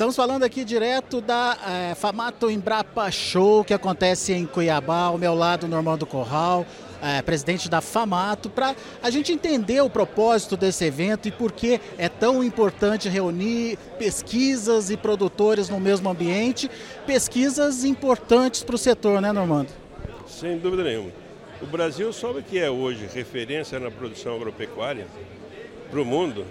Estamos falando aqui direto da é, Famato Embrapa Show, que acontece em Cuiabá, ao meu lado, Normando Corral, é, presidente da Famato, para a gente entender o propósito desse evento e por que é tão importante reunir pesquisas e produtores no mesmo ambiente, pesquisas importantes para o setor, né, Normando? Sem dúvida nenhuma. O Brasil sabe que é hoje referência na produção agropecuária para o mundo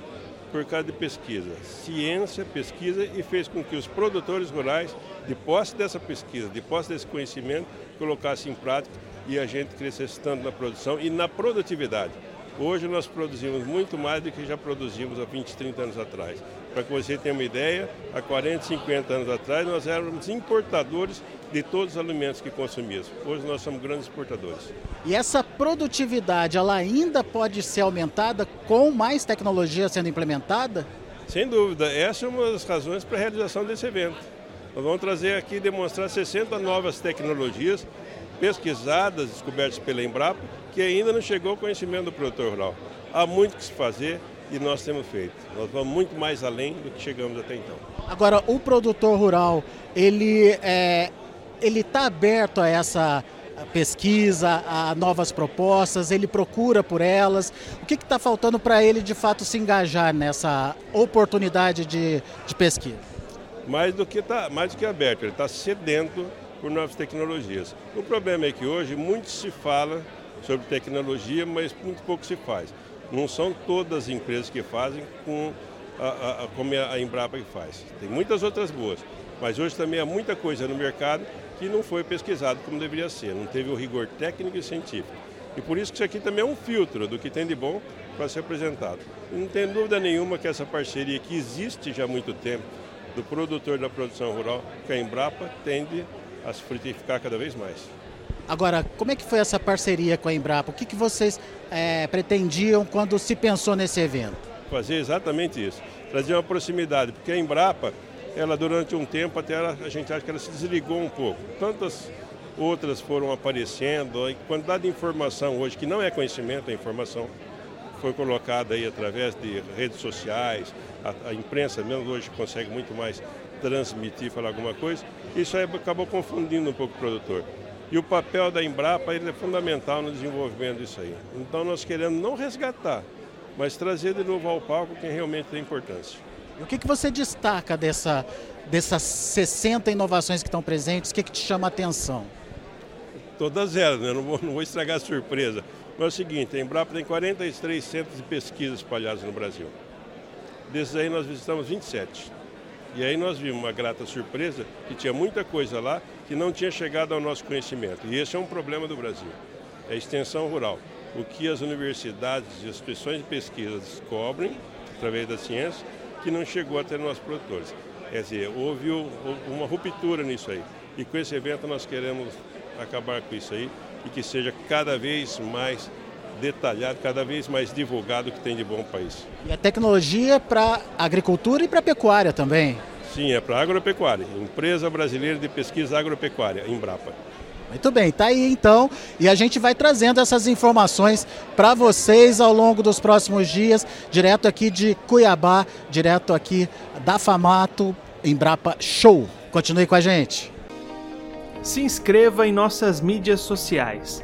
por causa de pesquisa. Ciência, pesquisa e fez com que os produtores rurais, de posse dessa pesquisa, de posse desse conhecimento, colocassem em prática e a gente crescesse tanto na produção e na produtividade. Hoje nós produzimos muito mais do que já produzimos há 20, 30 anos atrás. Para que você tenha uma ideia, há 40, 50 anos atrás nós éramos importadores de todos os alimentos que consumíamos. Hoje nós somos grandes exportadores. E essa produtividade, ela ainda pode ser aumentada com mais tecnologia sendo implementada? Sem dúvida, essa é uma das razões para a realização desse evento. Nós vamos trazer aqui demonstrar 60 novas tecnologias pesquisadas, descobertas pela Embrapa, que ainda não chegou ao conhecimento do produtor rural. Há muito que se fazer e nós temos feito. Nós vamos muito mais além do que chegamos até então. Agora, o produtor rural, ele é, ele está aberto a essa pesquisa, a novas propostas, ele procura por elas. O que está faltando para ele de fato se engajar nessa oportunidade de, de pesquisa? Mais do que tá, mais do que aberto, ele está sedento por novas tecnologias. O problema é que hoje muito se fala sobre tecnologia, mas muito pouco se faz. Não são todas as empresas que fazem com a, a, a, como a Embrapa que faz. Tem muitas outras boas, mas hoje também há muita coisa no mercado que não foi pesquisado como deveria ser, não teve o rigor técnico e científico. E por isso que isso aqui também é um filtro do que tem de bom para ser apresentado. E não tem dúvida nenhuma que essa parceria que existe já há muito tempo do produtor da produção rural, que a Embrapa tende a se frutificar cada vez mais. Agora, como é que foi essa parceria com a Embrapa? O que, que vocês é, pretendiam quando se pensou nesse evento? Fazer exatamente isso, trazer uma proximidade, porque a Embrapa ela durante um tempo até ela, a gente acha que ela se desligou um pouco. Tantas outras foram aparecendo, a quantidade de informação hoje, que não é conhecimento, é informação, foi colocada aí através de redes sociais, a, a imprensa mesmo hoje consegue muito mais transmitir, falar alguma coisa, isso aí acabou confundindo um pouco o produtor. E o papel da Embrapa ele é fundamental no desenvolvimento disso aí. Então nós queremos não resgatar, mas trazer de novo ao palco quem realmente tem importância. E o que, que você destaca dessa, dessas 60 inovações que estão presentes? O que, que te chama a atenção? Todas elas, né? não, vou, não vou estragar a surpresa. Mas é o seguinte, a Embrapa tem 43 centros de pesquisa espalhados no Brasil. Desses aí nós visitamos 27. E aí nós vimos uma grata surpresa que tinha muita coisa lá que não tinha chegado ao nosso conhecimento. E esse é um problema do Brasil. É a extensão rural. O que as universidades e as instituições de pesquisa descobrem através da ciência que não chegou até nós produtores. Quer dizer, houve uma ruptura nisso aí. E com esse evento nós queremos acabar com isso aí e que seja cada vez mais detalhado, cada vez mais divulgado o que tem de bom país. E a tecnologia para agricultura e para pecuária também? Sim, é para agropecuária. Empresa Brasileira de Pesquisa Agropecuária, Embrapa. Muito bem, tá aí então. E a gente vai trazendo essas informações para vocês ao longo dos próximos dias, direto aqui de Cuiabá, direto aqui da Famato Embrapa Show. Continue com a gente. Se inscreva em nossas mídias sociais.